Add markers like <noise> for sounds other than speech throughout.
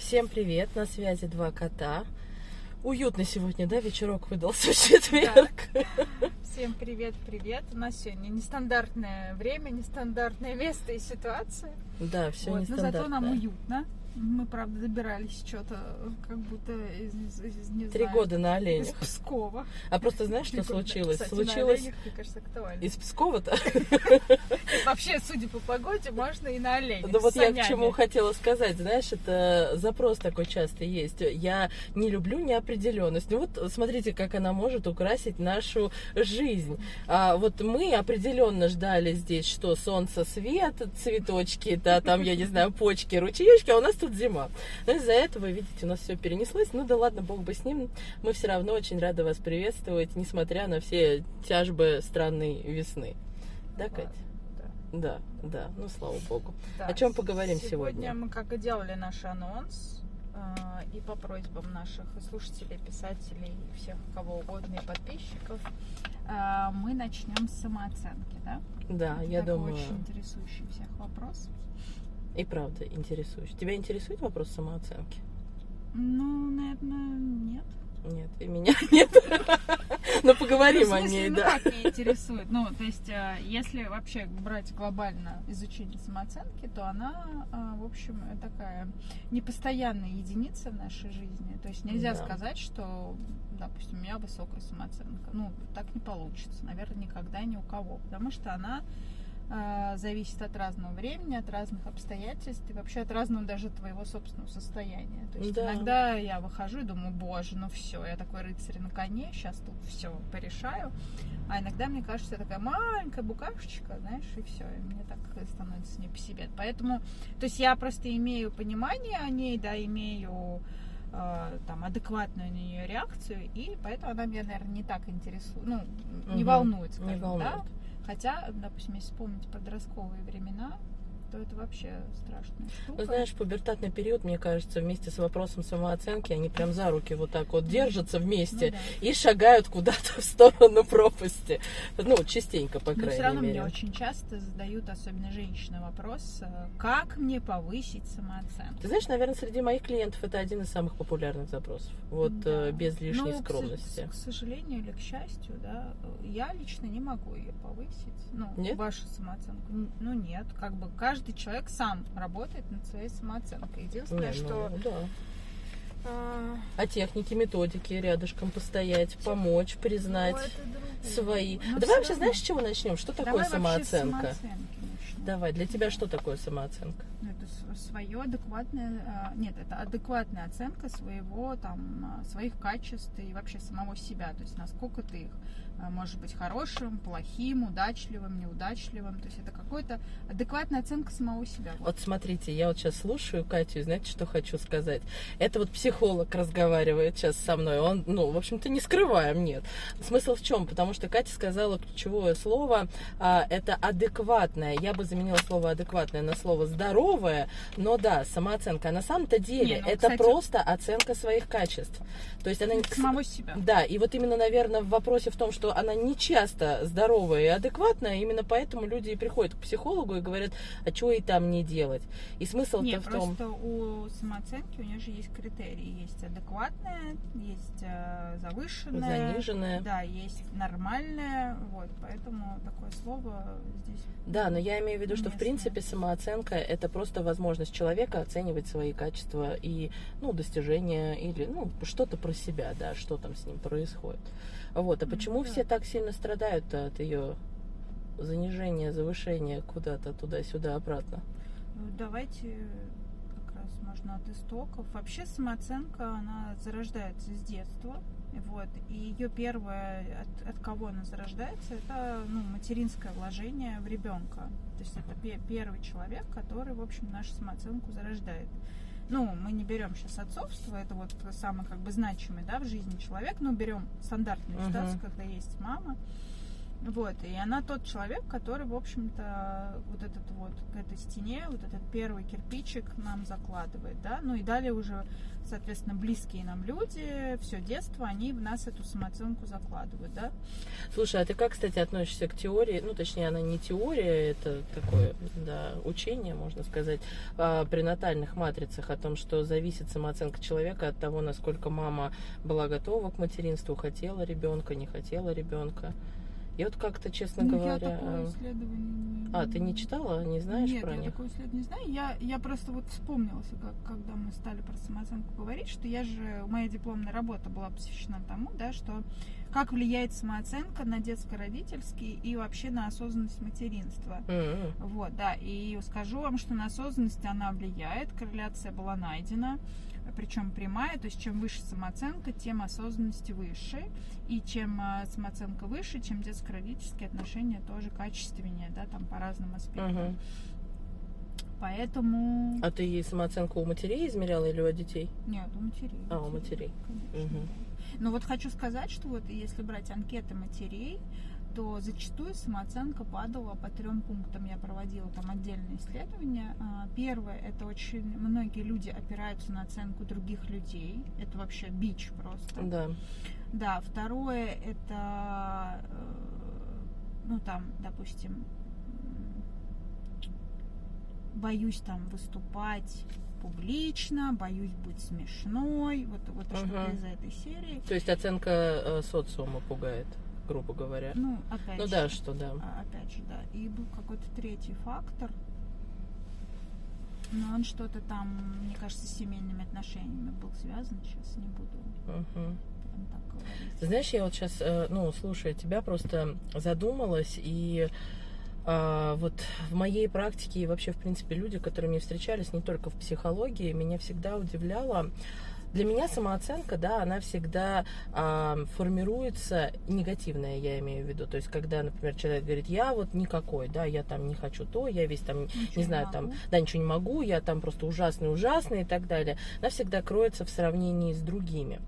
Всем привет, на связи два кота. Уютно сегодня, да, вечерок выдался в четверг. Всем привет, привет. У нас сегодня нестандартное время, нестандартное место и ситуация. Да, все Вот, но зато нам нестандартно. уютно. Мы, правда, добирались что-то, как будто из, из- из- не Три знаю, года на из оленях. Пскова. А просто знаешь, что случилось? Кстати, Случилось оленях, мне кажется, актуально. из Пскова-то. Вообще, судя по погоде, можно и на оленях. Да вот с я к чему хотела сказать, знаешь, это запрос такой часто есть. Я не люблю неопределенность. Ну вот смотрите, как она может украсить нашу жизнь. А вот мы определенно ждали здесь, что солнце, свет, цветочки, да, там, я не знаю, почки, ручеечки, а у нас тут зима. Но из-за этого, видите, у нас все перенеслось. Ну да ладно, бог бы с ним. Мы все равно очень рады вас приветствовать, несмотря на все тяжбы странной весны. Да, Катя? да. Да, да, ну слава богу. Да, О чем поговорим сегодня? Сегодня мы как и делали наш анонс, э, и по просьбам наших слушателей, писателей, всех кого угодно, и подписчиков, э, мы начнем с самооценки, да? Да, Это я такой думаю, очень интересующий всех вопрос. И правда интересуюсь. Тебя интересует вопрос самооценки? Ну, наверное, нет. Нет, и меня <laughs> нет. Но поговорим Ну, в о смысле, ней, ну да. как не интересует? Ну, то есть, э, если вообще брать глобально изучение самооценки, то она, э, в общем, такая непостоянная единица в нашей жизни. То есть нельзя Да. сказать, что, допустим, у меня высокая самооценка. Ну, так не получится. Наверное, никогда ни у кого. Потому что она зависит от разного времени, от разных обстоятельств и вообще от разного даже твоего собственного состояния. То есть Да. иногда я выхожу и думаю, боже, ну все, я такой рыцарь на коне, сейчас тут все порешаю. А иногда мне кажется, я такая маленькая букашечка, знаешь, и все, и мне так становится не по себе. Поэтому, то есть я просто имею понимание о ней, да, имею э, там адекватную на нее реакцию, и поэтому она меня, наверное, не так интересует, ну, не Мгм. волнует, Не скажем, волнует. да. Хотя, допустим, если вспомнить подростковые времена, то это вообще страшная штука. Ну, знаешь, пубертатный период, мне кажется, вместе с вопросом самооценки, они прям за руки вот так вот держатся вместе Ну да. и шагают куда-то <laughs> в сторону пропасти. Ну, частенько, по Но крайней все равно мере. мне очень часто задают, особенно женщины, вопрос, э, как мне повысить самооценку. Ты знаешь, наверное, среди моих клиентов это один из самых популярных запросов. Вот Да. э, без лишней Ну, к со- скромности. К, сожалению или к счастью, да, я лично не могу ее повысить. Ну, Нет? вашу самооценку. Ну, нет. Как бы каждый человек сам работает над своей самооценкой. Единственное, Не, что... ну, да. а, А техники, методики рядышком постоять, помочь, признать ну, свои. Но Давай вообще, равно. знаешь, с чего начнем? Что такое Давай самооценка? Давай, для тебя что такое самооценка? Ну, Это свое адекватное, а, нет, это адекватная оценка своего там а, своих качеств и вообще самого себя, то есть насколько ты их а, может быть хорошим, плохим, удачливым, неудачливым, то есть это какая-то адекватная оценка самого себя. Вот. Вот смотрите, я вот сейчас слушаю Катю, и знаете, что хочу сказать? Это вот психолог разговаривает сейчас со мной, он, ну, в общем-то, не скрываем, нет. Смысл в чем? Потому что Катя сказала ключевое слово, это адекватное. Я бы заменила слово адекватное на слово здоровое, но да, самооценка. А на самом-то деле Не, ну, это кстати- просто оценка своих качеств. То есть она не... самого себя. Да, и вот именно, наверное, в вопросе в том, что она не часто здоровая и адекватная, именно поэтому люди и приходят к психологу и говорят, а чего и там не делать. И смысл-то в том... просто у самооценки у нее же есть критерии. Есть адекватная, есть э, завышенная. Заниженная. Да, есть нормальная. Вот, поэтому такое слово здесь. Да, но я имею в виду, что в принципе самооценка это просто возможность человека оценивать свои качества и ну, достижения или ну, что-то про себя, да, что там с ним происходит. Вот. А почему да. все так сильно страдают от ее занижения, завышения куда-то туда-сюда обратно? Ну, Давайте как раз можно от истоков. Вообще самооценка, она зарождается с детства. Вот. И ее первое, от, от кого она зарождается, это ну, материнское вложение в ребенка. То есть это пе- первый человек, который, в общем, нашу самооценку зарождает. Ну, мы не берем сейчас отцовство, это вот самый как бы значимый да, в жизни человек, но берем стандартную ситуацию, когда есть мама, Вот, и она тот человек, который, в общем-то, вот этот вот к этой стене, вот этот первый кирпичик нам закладывает, да, ну и далее уже, соответственно, близкие нам люди, все детство, они в нас эту самооценку закладывают, да. Слушай, а ты как, кстати, относишься к теории, ну, точнее, она не теория, это такое, да, учение, можно сказать, о пренатальных матрицах, о том, что зависит самооценка человека от того, насколько мама была готова к материнству, хотела ребенка, не хотела ребенка. И вот как-то, честно ну, говоря... я такое э, исследование не... А, ты не читала, не знаешь Нет, про я них? такое исследование не знаю. Я, я просто вот вспомнилась, как, когда мы стали про самооценку говорить, что я же, моя дипломная работа была посвящена тому, да, что как влияет самооценка на детско-родительский и вообще на осознанность материнства. М-м. Вот, да, и скажу вам, что на осознанность она влияет, корреляция была найдена, причем прямая, то есть чем выше самооценка, тем осознанность выше, и чем а, самооценка выше, чем детско-родительские отношения тоже качественнее, да, там по разным аспектам. Мгм. Поэтому... А ты ей самооценку у матерей измеряла или у детей? Нет, у матерей. А, у матерей. Конечно. Мгм. да. Но вот хочу сказать, что вот если брать анкеты матерей, то зачастую самооценка падала по трем пунктам. Я проводила там отдельные исследования. А, Первое, это очень многие люди опираются на оценку других людей. Это вообще бич просто. Да. Да, второе это, э, ну там, допустим, боюсь там выступать публично, боюсь быть смешной, вот, вот что-то Мгм. из этой серии. То есть оценка э, социума пугает, грубо говоря. Ну, опять Ну же, да, что да. а, опять же, да. И был какой-то третий фактор, но он что-то там, мне кажется, с семейными отношениями был связан, сейчас не буду говорить. Ты знаешь, я вот сейчас, ну, слушая тебя, просто задумалась, и а, вот в моей практике и вообще, в принципе, люди, которые мне встречались, не только в психологии, меня всегда удивляло. Для меня самооценка, да, она всегда а, формируется негативная, я имею в виду. То есть, когда, например, человек говорит, я вот никакой, да, я там не хочу то, я весь там Ничего не знаю, могу. там, да, ничего не могу, я там просто ужасный, ужасный и так далее, она всегда кроется в сравнении с другими.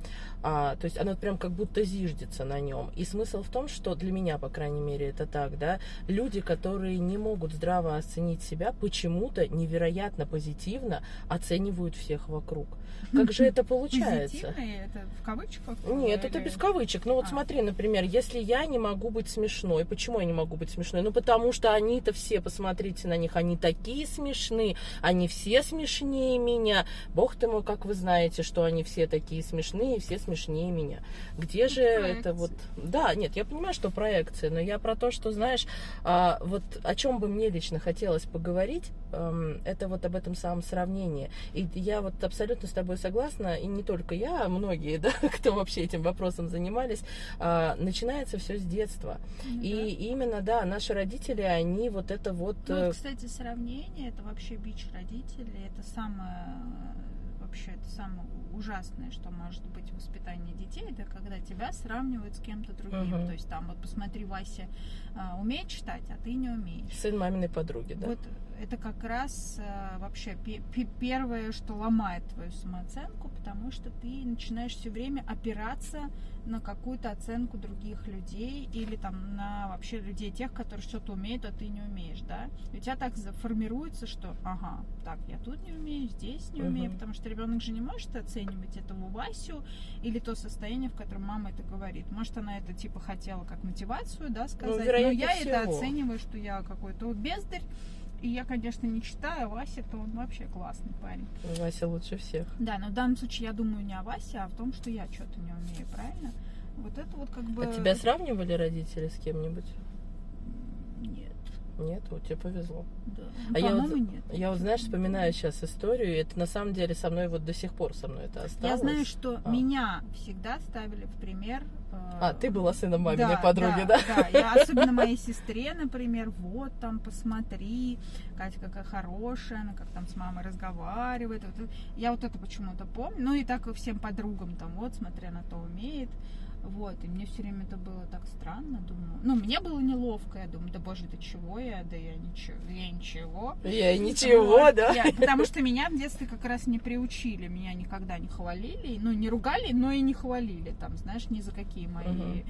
А, то есть она прям как будто зиждется на нем. И смысл в том, что для меня, по крайней мере, это так, да, люди, которые не могут здраво оценить себя, почему-то невероятно позитивно оценивают всех вокруг. Как же это <laughs> получается? Позитивные, это в кавычках? Нет, это без кавычек. Ну вот А. смотри, например, если я не могу быть смешной, почему я не могу быть смешной? Ну потому что они-то все, посмотрите на них, они такие смешные, они все смешнее меня. Бог ты мой, как вы знаете, что они все такие смешные, все смешнее меня. Где же это вот... Да, нет, я понимаю, что проекция, но я про то, что, знаешь, а, вот о чем бы мне лично хотелось поговорить, эм, это вот об этом самом сравнении. И я вот абсолютно с тобой согласна, и не только я, а многие, <laughs> да, кто вообще этим вопросом занимались, а, начинается все с детства. Ну да. И именно, да, наши родители, они вот это вот... Ну, э, вот, кстати, сравнение это вообще бич родителей. Это самое э, вообще это самое ужасное, что может быть в воспитании детей, это когда тебя сравнивают с кем-то другим. Мгм. То есть там вот посмотри, Вася а, умеет читать, а ты не умеешь. Сын маминой подруги, да. Вот это как раз э, вообще пе- пе- первое, что ломает твою самооценку, потому что ты начинаешь все время опираться на какую-то оценку других людей или там на вообще людей тех, которые что-то умеют, а ты не умеешь, да? И у тебя так формируется, что, ага, так, я тут не умею, здесь не умею, потому что ребенок же не может оценивать этого Васю или то состояние, в котором мама это говорит. Может, она это типа хотела как мотивацию, да, сказать, но Ну, вероятнее я это всего. оцениваю, что я какой-то бездарь, и я, конечно, не читаю, а Вася, то он вообще классный парень. Вася лучше всех. Да, но в данном случае я думаю не о Васе, а о том, что я что-то не умею, правильно? Вот это вот как бы... А тебя сравнивали родители с кем-нибудь? Нет, Нет, вот тебе повезло. да. А я По-моему, вот- нет. Я вот, знаешь, вспоминаю сейчас историю, и это на самом деле со мной вот до сих пор со мной это осталось. Я знаю, что А. меня всегда ставили в пример. э, А, ты была сыном маминой да, подруги, да? Да, я особенно моей <laughs> сестре, например, вот там, посмотри, Катя какая хорошая, она как там с мамой разговаривает. Вот, это- я вот это почему-то помню. Ну и так и всем подругам там, вот, смотри, она то умеет. Вот, и мне все время это было так странно, думаю. Ну, мне было неловко, я думаю, да боже, ты чего я, да я ничего, я ничего. Я и ничего, да? я- потому что меня в детстве как раз не приучили, меня никогда не хвалили, ну не ругали, но и не хвалили, там, знаешь, ни за какие мои м,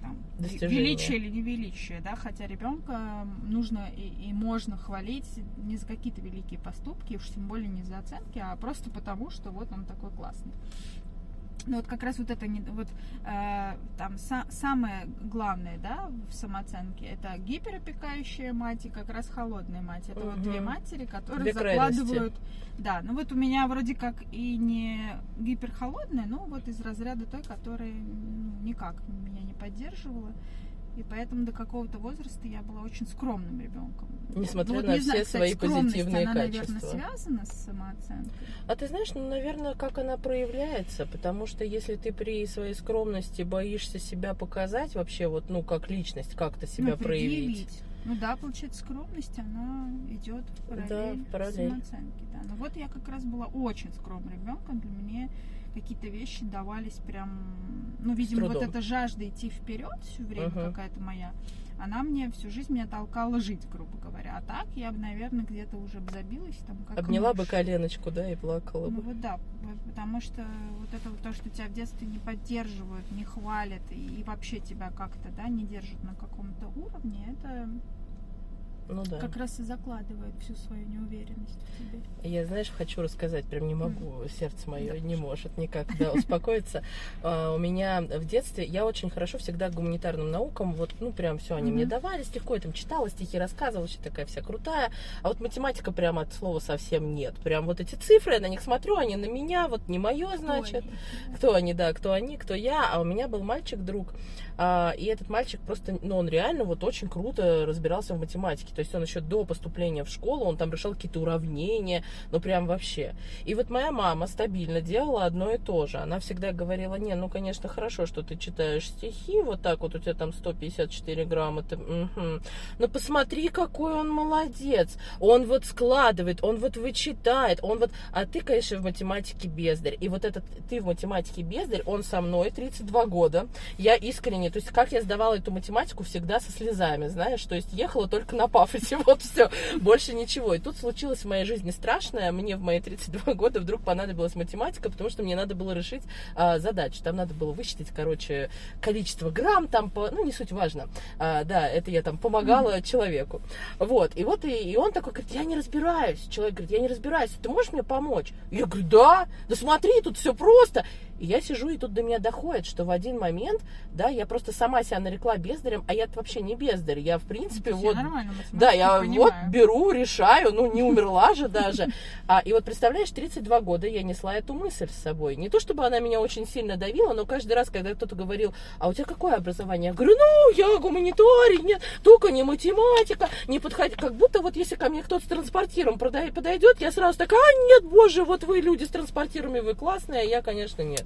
там Достижение. величие или невеличие, да, хотя ребенка нужно и, и можно хвалить не за какие-то великие поступки, уж тем более не за оценки, а просто потому, что вот он такой классный. Ну вот как раз вот это не вот э, там са- самое главное, да, в самооценке это гиперопекающая мать и как раз холодная мать. Это вот Мгм. две матери, которые Две закладывают. Да, ну вот у меня вроде как и не гиперхолодная, но вот из разряда той, которая ну, никак меня не поддерживала. И поэтому до какого-то возраста я была очень скромным ребенком. Несмотря вот на не знаю, все кстати, свои позитивные она, качества. наверное, связана с самооценкой. А ты знаешь, ну, наверное, как она проявляется, потому что если ты при своей скромности боишься себя показать вообще, вот, ну, как личность, как-то себя Ну, проявить. Ну да, получается, скромность, она идет в параллель, Да, в параллель. с самооценкой. Да. Ну вот я как раз была очень скромным ребенком. Для меня какие-то вещи давались прям... Ну, видимо, вот эта жажда идти вперед все время Мгм. какая-то моя, она мне всю жизнь меня толкала жить, грубо говоря. А так я бы, наверное, где-то уже бы забилась. Там, как Обняла бы мышь. коленочку, да, и плакала Ну бы. вот да, потому что вот это вот то, что тебя в детстве не поддерживают, не хвалят и, и вообще тебя как-то, да, не держат на каком-то уровне, это Ну да. как раз и закладывает всю свою неуверенность в тебе. Я, знаешь, хочу рассказать, прям не могу, сердце мое Да. не может никак да, успокоиться. <laughs> А, У меня в детстве, я очень хорошо всегда к гуманитарным наукам, вот, ну, прям все они мне Мгм. давались легко, я там читала, стихи рассказывала, вообще такая вся крутая. А вот математика прям от слова совсем нет. Прям вот эти цифры, я на них смотрю, они на меня, вот не мое, значит. Кто они, да, кто они, кто я. А у меня был мальчик-друг, а, и этот мальчик просто, ну, он реально вот очень круто разбирался в математике. То есть он еще до поступления в школу, он там решал какие-то уравнения, ну, прям вообще. И вот моя мама стабильно делала одно и то же. Она всегда говорила, не, ну, конечно, хорошо, что ты читаешь стихи, вот так вот у тебя там 154 грамоты, мгм. но посмотри, какой он молодец. Он вот складывает, он вот вычитает, он вот... А ты, конечно, в математике бездарь. И вот этот ты в математике бездарь, он со мной 32 года. Я искренне, то есть как я сдавала эту математику всегда со слезами, знаешь, то есть ехала только на пафосе, вот все, больше ничего. И тут случилось в моей жизни страшное, мне в мои 32 года вдруг понадобилась математика, потому что мне надо было решить а, задачу. Там надо было высчитать, короче, количество грамм, там, по, ну, не суть важно. А, да, это я там помогала человеку. Вот, и вот, и, и он такой говорит, я не разбираюсь. Человек говорит, я не разбираюсь, ты можешь мне помочь? Я говорю, да, да смотри, тут все просто. И я сижу, и тут до меня доходит, что в один момент, да, я просто сама себя нарекла бездарем, а я вообще не бездарь. Я, в принципе, Всё вот да, я понимаю. вот беру, решаю, ну не умерла же даже. А, и вот представляешь, 32 года я несла эту мысль с собой. Не то чтобы она меня очень сильно давила, но каждый раз, когда кто-то говорил, а у тебя какое образование? Я говорю, ну, я гуманитарий, нет, только не математика, не подходи. Как будто вот если ко мне кто-то с транспортиром подойдет, я сразу такая, а нет, боже, вот вы люди с транспортирами, вы классные, а я, конечно, нет.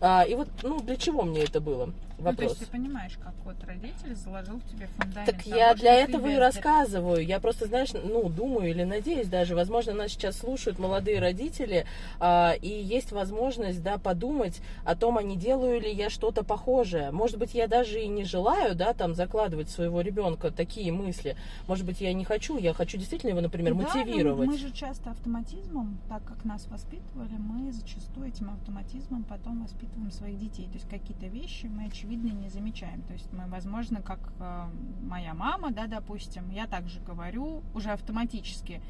А, и вот, ну, для чего мне это было? Ну, то Вопрос. есть ты понимаешь, как вот родитель заложил в тебе фундамент Так того, я для этого и рассказываю. Я просто, знаешь, ну, думаю или надеюсь даже, возможно, нас сейчас слушают молодые родители, а, и есть возможность, да, подумать о том, а не делаю ли я что-то похожее. Может быть, я даже и не желаю, да, там, закладывать своего ребенка такие мысли. Может быть, я не хочу, я хочу действительно его, например, Да, мотивировать. мы же часто автоматизмом, так как нас воспитывали, мы зачастую этим автоматизмом потом воспитываем своих детей. То есть какие-то вещи мы, очевидно, не замечаем. То есть мы, возможно, как э, моя мама, да, допустим, я также говорю уже автоматически.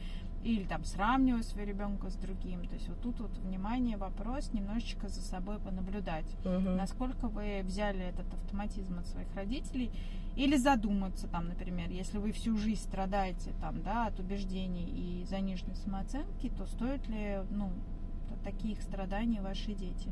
Или там сравниваю своего ребенка с другим. То есть вот тут вот внимание, вопрос, немножечко за собой понаблюдать. Мгм. Насколько вы взяли этот автоматизм от своих родителей, или задуматься там, например, если вы всю жизнь страдаете там, да, от убеждений и заниженной самооценки, то стоят ли, ну, таких страданий ваши дети?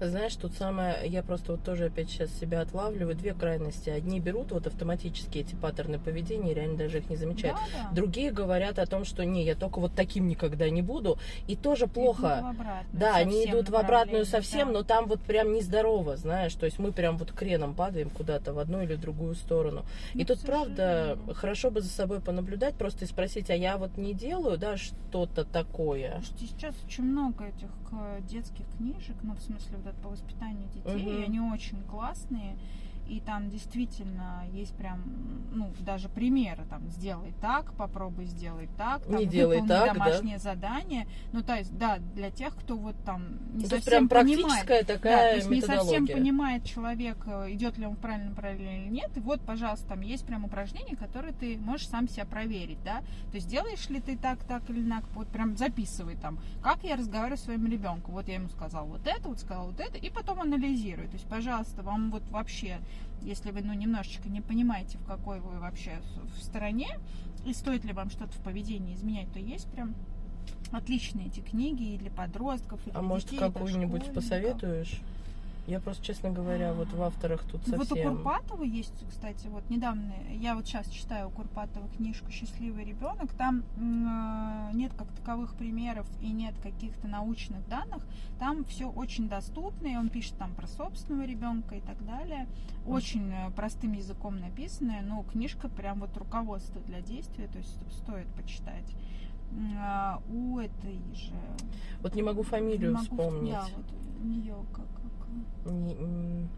Знаешь, тут самое, я просто вот тоже опять сейчас себя отлавливаю, две крайности. Одни берут вот автоматически эти паттерны поведения, и реально даже их не замечают. Да, да. Другие говорят о том, что не, я только вот таким никогда не буду. И тоже плохо. Идут Да, они идут в обратную совсем, да. но там вот прям нездорово, знаешь, то есть мы прям вот креном падаем куда-то в одну или другую сторону. и Ну, тут, к правда, хорошо бы за собой понаблюдать, просто и спросить, а я вот не делаю, да, что-то такое. Что сейчас очень много этих э, детских книжек, ну, в смысле, по воспитанию детей, Мгм. и они очень классные. И там действительно есть прям, ну, даже примеры, там, сделай так, попробуй сделать так, там, Не делай так, да. домашнее задание. Ну, то есть, да, для тех, кто вот там не То совсем прям понимает. практическая Да, такая то есть не совсем понимает человек, э, идет ли он в правильном направлении или нет. И вот, пожалуйста, там есть прям упражнения, которые ты можешь сам себя проверить, да. То есть делаешь ли ты так, так или так, вот прям записывай там, как я разговариваю с своим ребенком. Вот я ему сказала вот это, вот сказала вот это, и потом анализируй. То есть, пожалуйста, вам вот вообще, если вы, ну, немножечко не понимаете, в какой вы вообще в- стороне, и стоит ли вам что-то в поведении изменять, то есть прям отличные эти книги и для подростков, и для А может, детей, и какую-нибудь посоветуешь? Я просто, честно говоря, вот в авторах тут Вот у совсем... Курпатова есть, кстати, вот недавно, я вот сейчас читаю у Курпатова книжку «Счастливый ребенок», там э, нет как таковых примеров и нет каких-то научных данных, там все очень доступно, и он пишет там про собственного ребенка и так далее, очень э, простым языком написанное, но книжка прям вот руководство для действия, то есть стоит почитать. А У этой же... Вот не могу фамилию не могу- вспомнить. Да, вот у нее как... как- Не- м.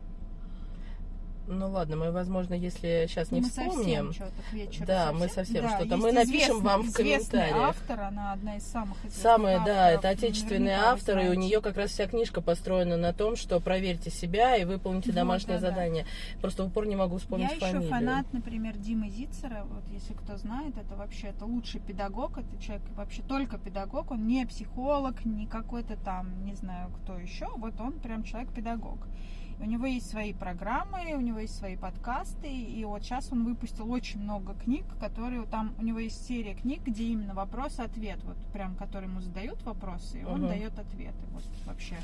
Ну ладно, мы, возможно, если сейчас не мы вспомним, совсем вечеру. Да, мы совсем Да, что-то. Мы напишем вам в комментариях. автор, она одна из самых Самая, да, это отечественный автор, и у нее как раз вся книжка построена на том, что проверьте себя и выполните домашнее да-да. задание. Просто в упор не могу вспомнить Я фамилию. еще фанат, например, Димы Зицера. Вот если кто знает, это вообще это лучший педагог. Это человек вообще только педагог. Он не психолог, не какой-то там, не знаю, кто еще. Вот он прям человек-педагог. У него есть свои программы, у него есть свои подкасты, и вот сейчас он выпустил очень много книг, которые там у него есть серия книг, где именно вопрос-ответ, вот прям, который ему задают вопросы, и он Мгм. дает ответы. Вот вообще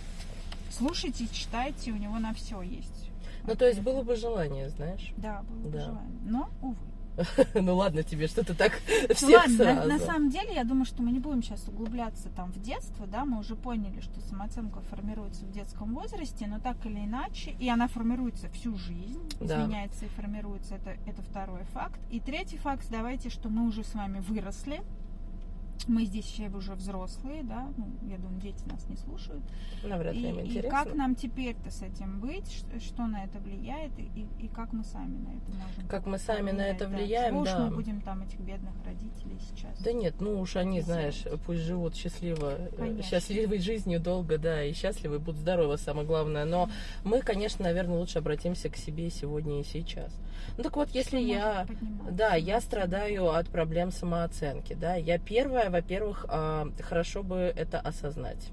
слушайте, читайте, у него на все есть. Ну, то есть было бы желание, знаешь. Да, было бы Да. желание. Но, увы. <laughs> Ну ладно тебе, что ты так <laughs> всех ладно, на, сразу. на самом деле, я думаю, что мы не будем сейчас углубляться там в детство, да, мы уже поняли, что самооценка формируется в детском возрасте, но так или иначе, и она формируется всю жизнь, Да. изменяется и формируется, это, это второй факт. И третий факт, давайте, что мы уже с вами выросли, мы здесь все уже взрослые, да, ну, я думаю, дети нас не слушают. Навряд И, ли им и интересно. как нам теперь-то с этим быть, ш- что на это влияет, и, и- и как мы сами на это можем Как мы сами на повлиять, это да. влияем, Чего уж да. мы будем там этих бедных родителей сейчас. Да нет, ну уж они, знаешь, пусть живут счастливо, э, Конечно. счастливой жизнью долго, да, и счастливы, будут здоровы, самое главное. Но мы, конечно, наверное, лучше обратимся к себе сегодня и сейчас. Ну так вот, если Что я... Да, я страдаю от проблем самооценки, да. Я первая, во-первых, а, хорошо бы это осознать.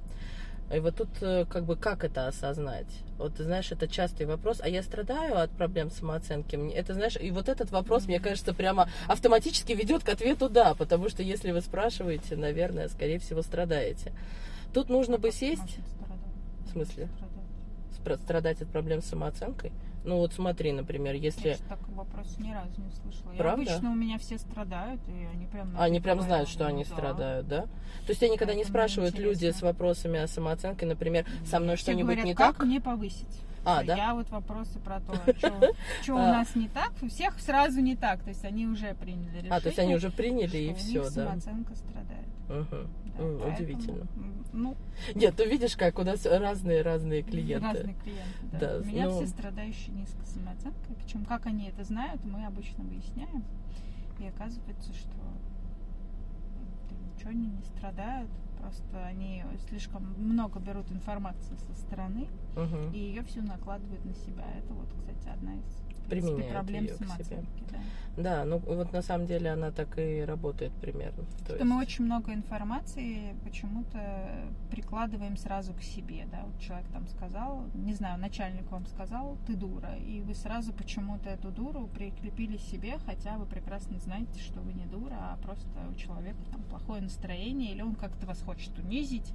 И вот тут э, как бы как это осознать? Вот ты знаешь, это частый вопрос. А я страдаю от проблем самооценки. Это знаешь, и вот этот вопрос, мне кажется, прямо автоматически ведет к ответу да, потому что если вы спрашиваете, наверное, скорее всего, страдаете. Тут нужно бы сесть, Значит, страдать. В смысле? Страдать от проблем с самооценкой. Ну вот смотри, например, если Я что такого вопроса ни разу не слышала. Я Правда? обычно у меня все страдают, и они прям... Они прям знают, что Ну они да. страдают, да? То есть тебя никогда не спрашивают люди с вопросами о самооценке, например, со мной что-нибудь не как так? мне повысить? А, да? Я вот вопросы про то, что у А. нас не так, у всех сразу не так. То есть они уже приняли решение. А, то есть они уже приняли и все, да? самооценка страдает. Удивительно. Ну, Нет, ты видишь, как у нас разные-разные клиенты. разные клиенты, да. У меня ну- все страдающие низкой самооценкой. Причем, как они это знают, мы обычно выясняем. И оказывается, что ничего они не страдают. Просто они слишком много берут информации со стороны Мгм. и ее всю накладывают на себя. Это вот, кстати, одна из в принципе, проблем её к себе. Да. Да, ну вот на самом деле она так и работает примерно. То Что мы есть- очень много информации почему-то прикладываем сразу к себе, да, вот человек там сказал, не знаю, начальник вам сказал, ты дура, и вы сразу почему-то эту дуру прикрепили себе, хотя вы прекрасно знаете, что вы не дура, а просто у человека там плохое настроение, или он как-то вас хочет унизить,